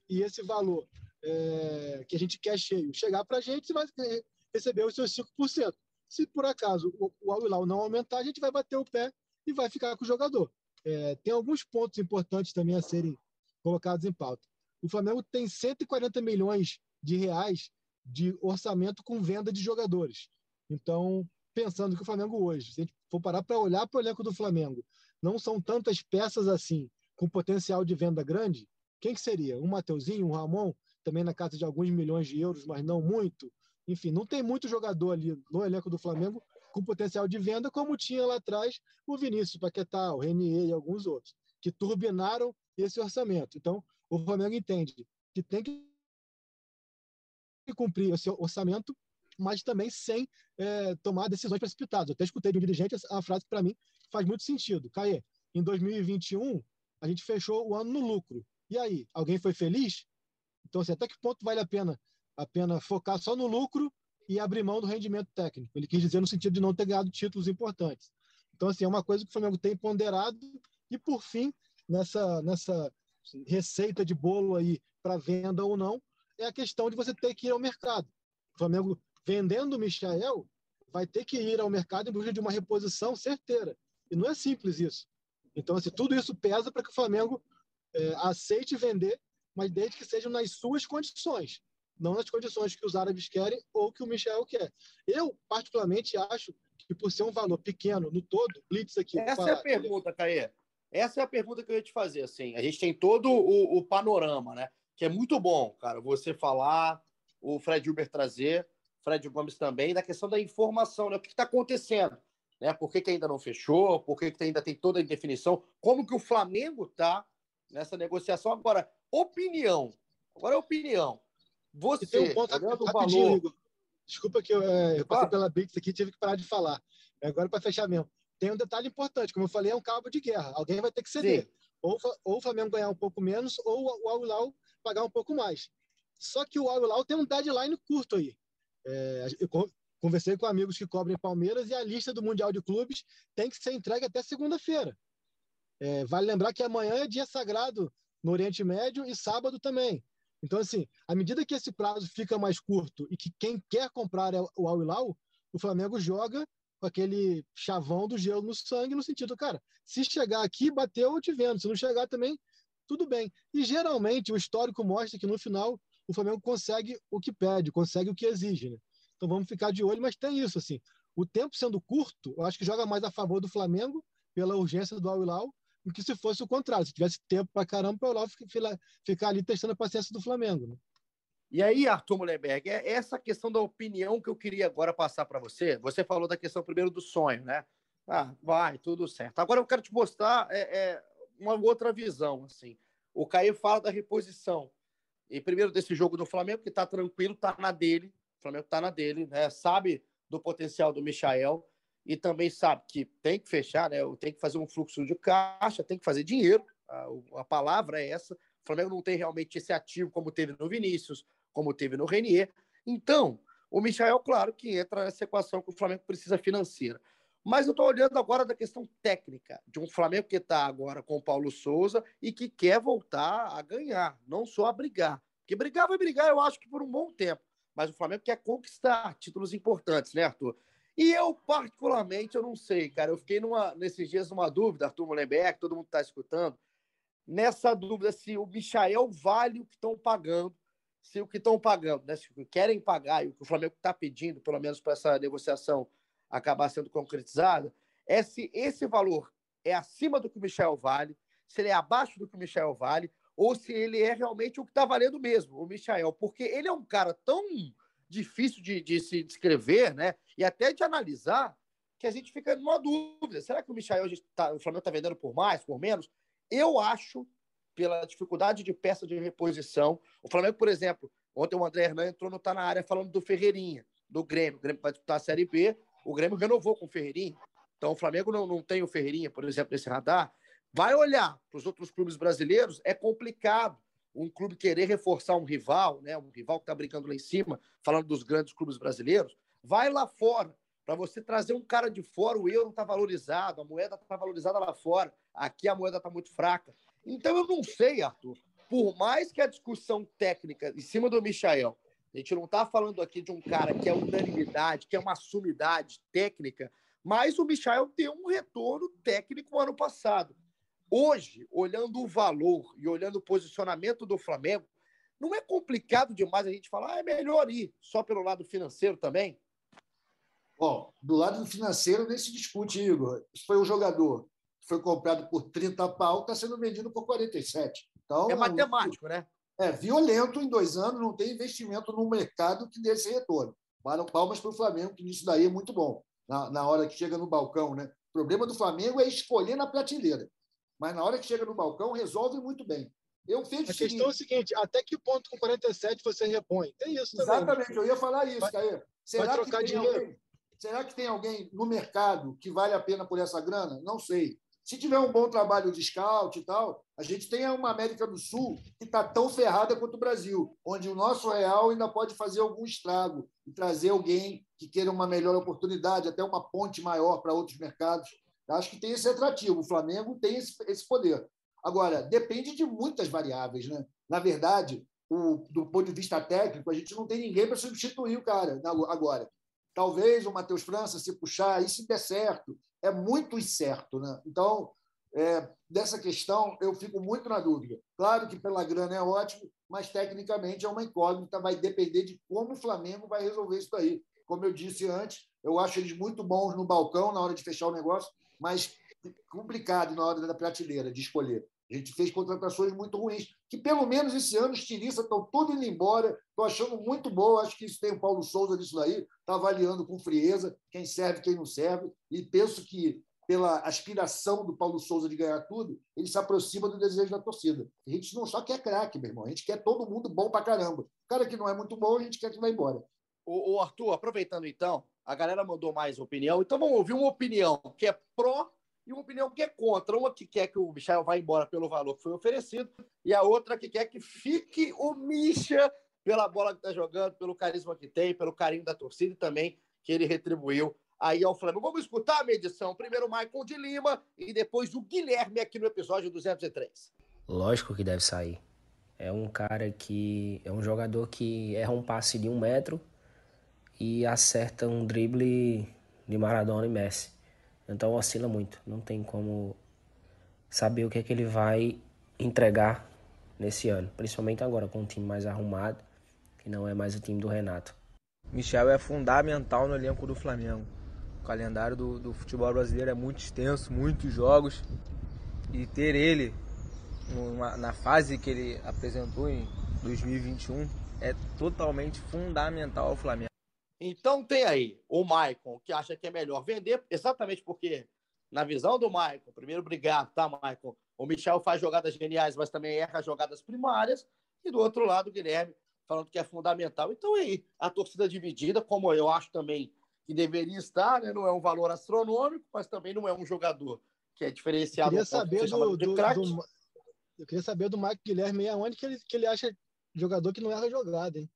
e esse valor é, que a gente quer cheio chegar para a gente, vai, receber os seus 5%. Se por acaso o, Al-Hilal não aumentar, a gente vai bater o pé e vai ficar com o jogador. É, tem alguns pontos importantes também a serem colocados em pauta. O Flamengo tem 140 milhões de reais de orçamento com venda de jogadores. Então, pensando que o Flamengo hoje, se a gente for parar para olhar para o elenco do Flamengo, não são tantas peças assim com potencial de venda grande, quem que seria? Um Mateuzinho, um Ramon, também na casa de alguns milhões de euros, mas não muito. Enfim, não tem muito jogador ali no elenco do Flamengo com potencial de venda, como tinha lá atrás o Vinícius Paquetá, o Renier e alguns outros, que turbinaram esse orçamento. Então, o Flamengo entende que tem que cumprir esse orçamento, mas também sem é, tomar decisões precipitadas. Eu até escutei de um dirigente a frase que, para mim, faz muito sentido. Caê, em 2021, a gente fechou o ano no lucro. E aí, alguém foi feliz? Então, assim, até que ponto vale a pena, a pena focar só no lucro e abrir mão do rendimento técnico? Ele quis dizer no sentido de não ter ganhado títulos importantes. Então, assim, é uma coisa que o Flamengo tem ponderado. E, por fim, nessa, nessa receita de bolo aí para venda ou não, é a questão de você ter que ir ao mercado. O Flamengo vendendo o Michael vai ter que ir ao mercado em busca de uma reposição certeira. E não é simples isso. Então, assim, tudo isso pesa para que o Flamengo é, aceite vender, mas desde que sejam nas suas condições, não nas condições que os árabes querem ou que o Michel quer. Eu, particularmente, acho que por ser um valor pequeno no todo, Blitz aqui. Essa é a pergunta, Caê. Essa é a pergunta que eu ia te fazer. Assim, a gente tem todo o, o panorama, né? Que é muito bom, cara, você falar, o Fred Uber trazer, Fred Gomes também, da questão da informação, né? O que está acontecendo? Né? Por que, que, ainda não fechou? Por que, que ainda tem toda a indefinição? Como que o Flamengo está nessa negociação. Agora, opinião. Agora é opinião. Você, tem um ponto olhando o valor... Igor. Desculpa que eu, é, eu passei pela Blitz aqui tive que parar de falar. Agora, para fechar mesmo. Tem um detalhe importante, como eu falei, é um cabo de guerra. Alguém vai ter que ceder. Ou, ou o Flamengo ganhar um pouco menos, ou o Al-Hilal pagar um pouco mais. Só que o Al-Hilal tem um deadline curto aí. É, eu conversei com amigos que cobrem Palmeiras e a lista do Mundial de Clubes tem que ser entregue até segunda-feira. É, vale lembrar que amanhã é dia sagrado no Oriente Médio e sábado também. Então, assim, à medida que esse prazo fica mais curto e que quem quer comprar é o Al Hilal, o Flamengo joga com aquele chavão do gelo no sangue, no sentido, cara, se chegar aqui, bateu, eu te vendo. Se não chegar também, tudo bem. E geralmente o histórico mostra que no final o Flamengo consegue o que pede, consegue o que exige, né? Então vamos ficar de olho, mas tem isso, assim. O tempo sendo curto, eu acho que joga mais a favor do Flamengo pela urgência do Al Hilal do que se fosse o contrário, se tivesse tempo para caramba para o Olavo ficar ali testando a paciência do Flamengo. Né? E aí, Arthur Mullenberg, é essa questão da opinião que eu queria agora passar para você. Você falou da questão primeiro do sonho, né? Ah, vai, tudo certo. Agora eu quero te mostrar é, é, uma outra visão. assim. O Caio fala da reposição. E primeiro desse jogo do Flamengo, que está tranquilo, está na dele. O Flamengo está na dele, né? sabe do potencial do Michael e também sabe que tem que fechar, né? Tem que fazer um fluxo de caixa, tem que fazer dinheiro. A, a palavra é essa. O Flamengo não tem realmente esse ativo como teve no Vinícius, como teve no Renier. Então, o Michael, claro que entra nessa equação que o Flamengo precisa financeira. Mas eu estou olhando agora da questão técnica, de um Flamengo que está agora com o Paulo Souza e que quer voltar a ganhar, não só a brigar. Porque brigar vai brigar, eu acho que por um bom tempo. Mas o Flamengo quer conquistar títulos importantes, né, Arthur? E eu, particularmente, eu não sei, cara. Eu fiquei numa, nesses dias numa dúvida, Arthur Mullenberg, todo mundo está escutando, nessa dúvida se o Michael vale o que estão pagando, se o que estão pagando, né, se querem pagar e o que o Flamengo está pedindo, pelo menos para essa negociação acabar sendo concretizada, é se esse valor é acima do que o Michel vale, se ele é abaixo do que o Michel vale, ou se ele é realmente o que está valendo mesmo, o Michael, porque ele é um cara tão difícil de, de, se descrever, né? E até de analisar, que a gente fica numa dúvida. Será que o Michael, tá, o Flamengo está vendendo por mais, por menos? Eu acho, pela dificuldade de peça de reposição, o Flamengo, por exemplo, ontem o André Hernan entrou no Tá na área falando do Ferreirinha, do Grêmio. O Grêmio vai disputar a Série B, o Grêmio renovou com o Ferreirinha. Então o Flamengo não, não tem o Ferreirinha, por exemplo, nesse radar. Vai olhar para os outros clubes brasileiros, é complicado um clube querer reforçar um rival, né, um rival que está brincando lá em cima, falando dos grandes clubes brasileiros, vai lá fora. Para você trazer um cara de fora, o euro está valorizado, a moeda está valorizada lá fora, aqui a moeda está muito fraca. Então eu não sei, Arthur. Por mais que a discussão técnica em cima do Michael A gente não está falando aqui de um cara que é unanimidade, que é uma sumidade técnica, mas o Michael deu um retorno técnico ano passado. Hoje, olhando o valor e olhando o posicionamento do Flamengo, não é complicado demais a gente falar, ah, é melhor ir, só pelo lado financeiro também? Bom, do lado financeiro nem se discute, Igor. Isso foi um jogador que foi comprado por 30 pau, está sendo vendido por 47. Então, é matemático, né? É violento em dois anos, não tem investimento no mercado que dê esse retorno. Palmas para o Flamengo, que isso daí é muito bom, na, na hora que chega no balcão. Né? O problema do Flamengo é escolher na prateleira mas na hora que chega no balcão, resolve muito bem. Eu fiz a questão é o seguinte: até que ponto com 47 você repõe? Tem isso também. Né? Exatamente, eu ia falar isso, vai. Será que, tem alguém, será que tem alguém no mercado que vale a pena por essa grana? Não sei. Se tiver um bom trabalho de scout e tal, a gente tem uma América do Sul que está tão ferrada quanto o Brasil, onde o nosso real ainda pode fazer algum estrago e trazer alguém que queira uma melhor oportunidade, até uma ponte maior para outros mercados. Acho que tem esse atrativo. O Flamengo tem esse, esse poder. Agora, depende de muitas variáveis. Né? Na verdade, o, do ponto de vista técnico, a gente não tem ninguém para substituir o cara agora. Talvez o Matheus França se puxar, e se der certo. É muito incerto. Né? Então, é, dessa questão, eu fico muito na dúvida. Claro que pela grana é ótimo, mas tecnicamente é uma incógnita, vai depender de como o Flamengo vai resolver isso daí. Como eu disse antes, eu acho eles muito bons no balcão na hora de fechar o negócio, mas complicado na hora da prateleira de escolher. A gente fez contratações muito ruins, que pelo menos esse ano os tiristas estão todos indo embora. Estou achando muito bom. Acho que isso tem o Paulo Souza disso daí, está avaliando com frieza quem serve quem não serve. E penso que, pela aspiração do Paulo Souza de ganhar tudo, ele se aproxima do desejo da torcida. A gente não só quer craque, meu irmão. A gente quer todo mundo bom para caramba. O cara que não é muito bom, a gente quer que vá embora. O, Arthur, aproveitando então, a galera mandou mais opinião, então vamos ouvir uma opinião que é pró e uma opinião que é contra. Uma que quer que o Michel vá embora pelo valor que foi oferecido, e a outra que quer que fique o Misha pela bola que está jogando, pelo carisma que tem, pelo carinho da torcida e também que ele retribuiu aí ao Flamengo. Vamos escutar a medição. Primeiro o Maicon de Lima e depois o Guilherme aqui no episódio 203. Lógico que deve sair. É um cara que. É um jogador que erra um passe de um metro e acerta um drible de Maradona e Messi. Então oscila muito, não tem como saber o que é que ele vai entregar nesse ano, principalmente agora com um time mais arrumado, que não é mais o time do Renato. Michel é fundamental no elenco do Flamengo. O calendário do, do futebol brasileiro é muito extenso, muitos jogos, e ter ele numa, na fase que ele apresentou em 2021 é totalmente fundamental ao Flamengo. Então tem aí o Maicon, que acha que é melhor vender, exatamente porque, na visão do Maicon, primeiro obrigado, tá, Maicon? O Michel faz jogadas geniais, mas também erra jogadas primárias. E do outro lado, o Guilherme falando que é fundamental. Então aí, a torcida dividida, como eu acho também que deveria estar, né? não é um valor astronômico, mas também não é um jogador que é diferenciado. Eu queria saber do, do, do, eu queria saber do Maicon Guilherme aonde que ele, que ele acha jogador que não erra jogada, hein?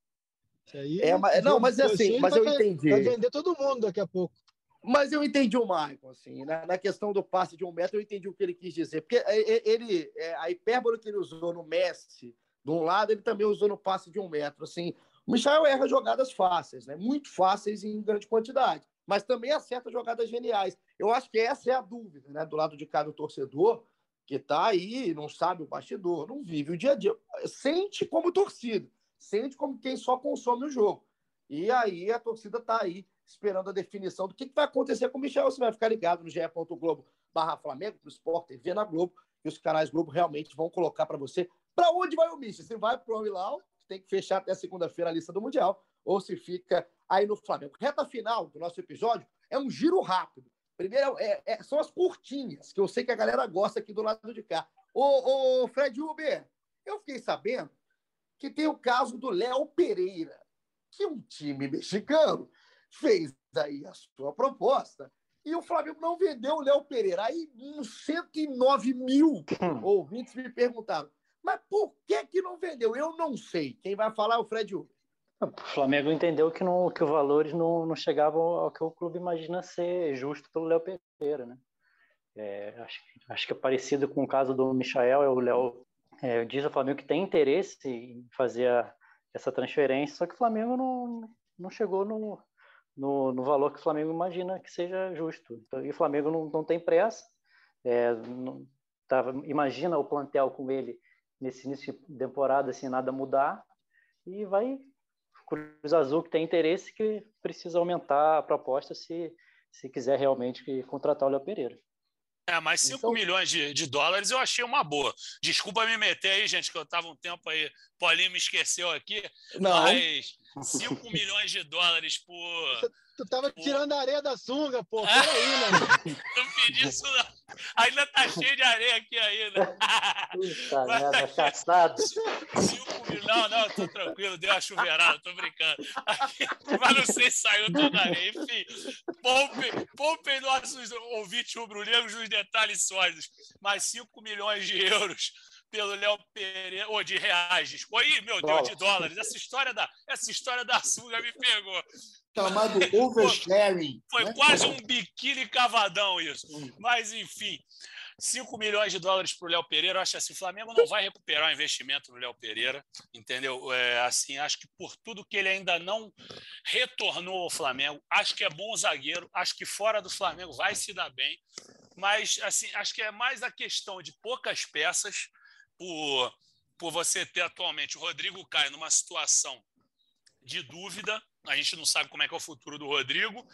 Aí, é, mas, não, mas é assim, mas eu entendi. Vai vender todo mundo daqui a pouco. Mas eu entendi o Maicon, assim, na, na, questão do passe de um metro, eu entendi o que ele quis dizer. Porque é, é, ele, é, a hipérbole que ele usou no Messi, de um lado, ele também usou no passe de um metro. Assim, o Michel erra jogadas fáceis, né? muito fáceis em grande quantidade, mas também acerta jogadas geniais. Eu acho que essa é a dúvida, né? Do lado de cada torcedor que está aí, não sabe o bastidor, não vive o dia a dia, sente como torcida sente como quem só consome o jogo. E aí a torcida está aí esperando a definição do que, que, vai acontecer com o Michel. Você vai ficar ligado no ge.globo barra Flamengo, no Sport TV, na Globo, e os canais Globo realmente vão colocar para você para onde vai o Michel. Se vai para o Hilal, tem que fechar até segunda-feira a lista do Mundial, ou se fica aí no Flamengo. Reta final do nosso episódio é um giro rápido. Primeiro, é, é, são as curtinhas, que eu sei que a galera gosta aqui do lado de cá. Ô, ô Fred Uber, eu fiquei sabendo que tem o caso do Léo Pereira, que um time mexicano fez aí a sua proposta e o Flamengo não vendeu o Léo Pereira. Aí uns 109 mil hum. ouvintes me perguntaram, mas por que, que não vendeu? Eu não sei. Quem vai falar é o Fred Uber. O Flamengo entendeu que, não, que os valores não, não chegavam ao que o clube imagina ser justo pelo Léo Pereira, né? É, acho, acho que é parecido com o caso do Michael, é o Léo é, diz ao Flamengo que tem interesse em fazer a, essa transferência, só que o Flamengo não, não chegou no, no, no valor que o Flamengo imagina que seja justo. Então, e o Flamengo não, não tem pressa, é, não, tava, imagina o plantel com ele nesse início de temporada, assim, nada mudar, e vai Cruz Azul que tem interesse que precisa aumentar a proposta se, se quiser realmente contratar o Léo Pereira. É, mas 5 então... milhões de, de, dólares eu achei uma boa. Desculpa me meter aí, gente, que eu estava um tempo aí. Paulinho me esqueceu aqui. Não. Mas 5 milhões de dólares por. Tu tava por... tirando a areia da sunga, pô. *laughs* Peraí, mano. não pedi isso, não. Ainda tá cheio de areia aqui ainda. Puta Mas... merda, caçado. 5 milhões. Não, não, tô tranquilo, deu uma chuveirada, tô brincando. Mas não sei se saiu toda a areia. Enfim, poupem, poupem nossos ouvintes rubro-negros nos detalhes sólidos. Mais 5 milhões de euros pelo Léo Pereira, ou de reais, oi, meu Deus, de dólares. Essa história da, essa história da sunga me pegou. Chamado *laughs* oversharing. Foi, né? quase um biquíni cavadão isso. Hum. Mas, enfim, 5 milhões de dólares para o Léo Pereira. Eu acho assim, o Flamengo não vai recuperar o investimento no Léo Pereira, entendeu? É, assim, acho que por tudo que ele ainda não retornou ao Flamengo, acho que é bom zagueiro, acho que fora do Flamengo vai se dar bem, mas assim, acho que é mais a questão de poucas peças por, por você ter atualmente o Rodrigo Caio numa situação de dúvida. A gente não sabe como é que é o futuro do Rodrigo.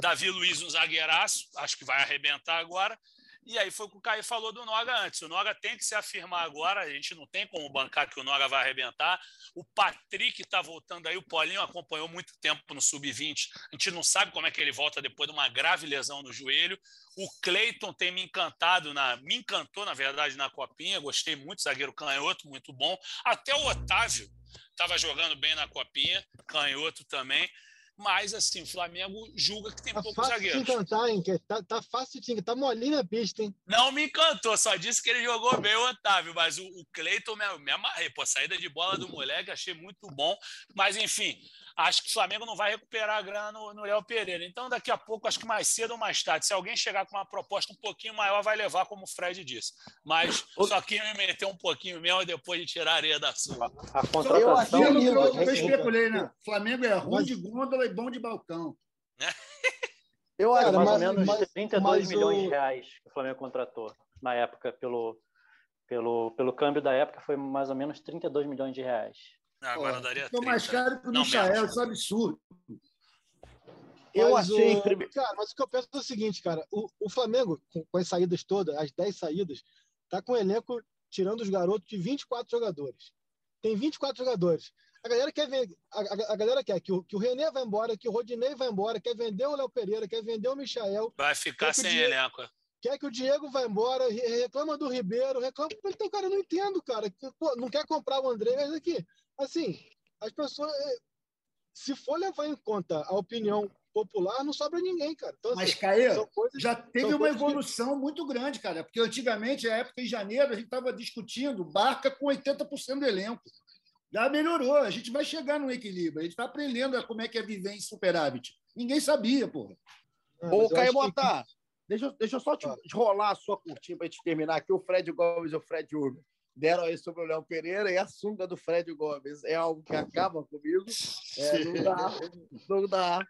Davi Luiz, um zagueiraço, acho que vai arrebentar agora. E aí foi o que o Caio falou do Noga antes. O Noga tem que se afirmar agora, a gente não tem como bancar que o Noga vai arrebentar. O Patrick está voltando aí, o Paulinho acompanhou muito tempo no Sub-20. A gente não sabe como é que ele volta depois de uma grave lesão no joelho. O Cleiton tem me encantado, na, me encantou, na verdade, na Copinha. Gostei muito, zagueiro canhoto, muito bom. Até o Otávio estava jogando bem na Copinha, canhoto também. Mas, assim, o Flamengo julga que tem tá poucos zagueiros. Tá fácil de encantar, hein? Tá, tá fácil de encantar. Tá molinho na pista, hein? Não me encantou, só disse que ele jogou bem o Otávio, mas o, o Cleiton me, me amarrei. Pô, a saída de bola do moleque achei muito bom. Mas, enfim, acho que o Flamengo não vai recuperar a grana no, no Léo Pereira. Então, daqui a pouco, acho que mais cedo ou mais tarde, se alguém chegar com uma proposta um pouquinho maior, vai levar, como o Fred disse. Mas só que me meter um pouquinho mesmo depois de tirar a areia da sua. A contratação... Eu achei que eu, eu especulei, né? Flamengo é ruim de gôndola e bom de balcão. *laughs* Eu acho mais ou menos mas, 32 mas milhões o... de reais que o Flamengo contratou na época pelo, pelo, pelo câmbio da época foi mais ou menos 32 milhões de reais. Agora daria 30. Ficou mais caro que o Michael, isso é absurdo. Eu mas achei. O... Cara, mas o que eu penso é o seguinte, cara. O, o Flamengo, com, com, as saídas todas, as 10 saídas, tá com o elenco tirando os garotos de 24 jogadores. Tem 24 jogadores. A galera quer ver, a, a, a, galera quer que o, que o René vá embora, que o Rodinei vá embora, quer vender o Léo Pereira, quer vender o Michael. Vai ficar sem Diego, elenco. Quer que o Diego vá embora, reclama do Ribeiro, reclama. Então, cara, eu não entendo, cara. Pô, não quer comprar o André, mas aqui, assim, as pessoas. Eh, se for levar em conta a opinião popular, não sobra ninguém, cara. Então, Mas, assim, Caio, já teve uma evolução que... muito grande, cara. Porque antigamente, na época em janeiro, a gente estava discutindo barca com 80% do elenco. Já melhorou, a gente vai chegar no equilíbrio. A gente está aprendendo como é que é viver em superávit. Ninguém sabia, porra. Ah, Ô, Caio Botar, que... deixa, deixa eu só te, ah. rolar a sua curtinha para a gente terminar aqui. O Fred Gomes e o Fred Urban deram aí sobre o Léo Pereira e a sunga do Fred Gomes. É algo que acaba comigo. É, não dá, não dá.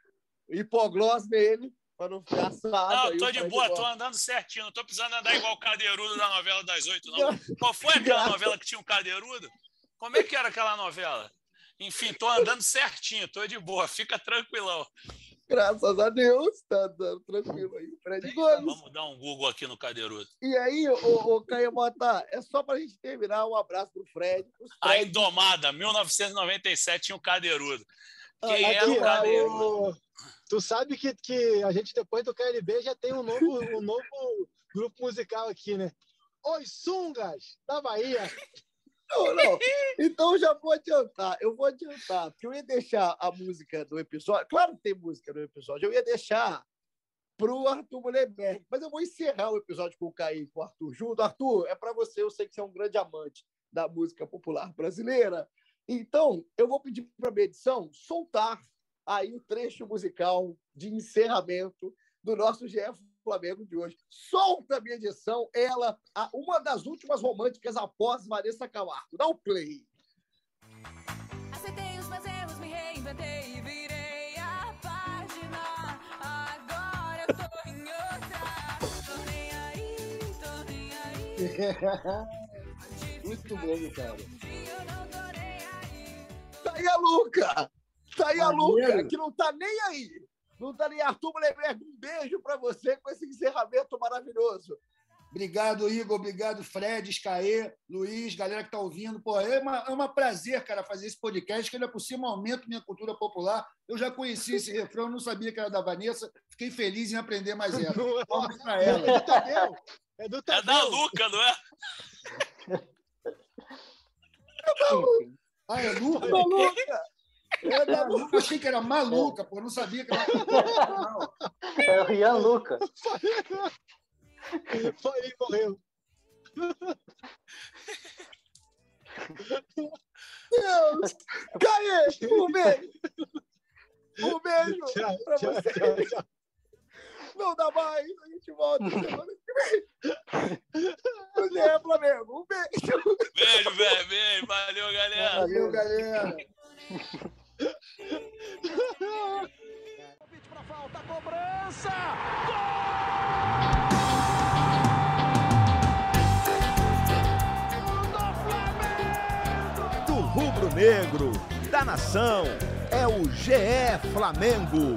Hipoglós nele, para não ficar assado. Não, tô de boa, tô andando certinho. Não tô precisando andar igual o Cadeirudo da novela das oito, não. *laughs* Qual foi aquela novela que tinha um Cadeirudo? Como é que era aquela novela? Enfim, tô andando certinho, tô de boa, fica tranquilão. Graças a Deus, tá dando tranquilo aí. Fred Gomes. Vamos dar um Google aqui no Cadeirudo. E aí, o, o Caio Mota, é só pra gente terminar. Um abraço pro Fred. Fred. A Indomada, 1997, tinha um Cadeirudo. Quem ah, era o Cadeirudo? Tu sabe que, que a gente, depois do KLB, já tem um novo, um novo grupo musical aqui, né? Os Sungas, da Bahia. Não, não. Então já vou adiantar. Eu vou adiantar, porque eu ia deixar a música do episódio. Claro que tem música no episódio. Eu ia deixar para o Arthur Mullenberg. Mas eu vou encerrar o episódio com o Caí com o Arthur junto. Arthur, é para você. Eu sei que você é um grande amante da música popular brasileira. Então, eu vou pedir para a minha edição soltar aí o trecho musical de encerramento do nosso GF Flamengo de hoje. Solta a minha edição, ela, a, uma das últimas românticas após Vanessa Camargo. Dá o um play. Aceitei os meus erros, me reinventei e virei a página. Agora em outra. Nem aí, nem aí. *laughs* Muito bom, cara. Tá aí a Luca! Tá aí a Luca, que não tá nem aí. Não tá nem Arthur Mulherberg. Um beijo pra você com esse encerramento maravilhoso. Obrigado, Igor. Obrigado, Fred, Scaê, Luiz, galera que está ouvindo. Pô, é uma, é uma prazer, cara, fazer esse podcast, que ainda por cima aumenta minha cultura popular. Eu já conheci esse refrão, não sabia que era da Vanessa. Fiquei feliz em aprender mais. Não é. Palmas pra É ela. do Tadeu. É do É Tadeu. da Luca, não é? Ah, é Luca? Da Luca! É da Luca! Achei que era maluca, pô. Não sabia que era. Não. *laughs* É o Ian Luca. *laughs* Foi ele morreu. Deus! Caê! Um beijo! Um beijo *laughs* Tchau, pra tchau, você! tchau, tchau. Não dá mais! A gente volta semana que vem! O Zé Flamengo! Um beijo! Beijo, velho. Beijo. Valeu, galera. Valeu, galera. Convite pra falta, cobrança! Do rubro-negro, da nação, é o GE Flamengo.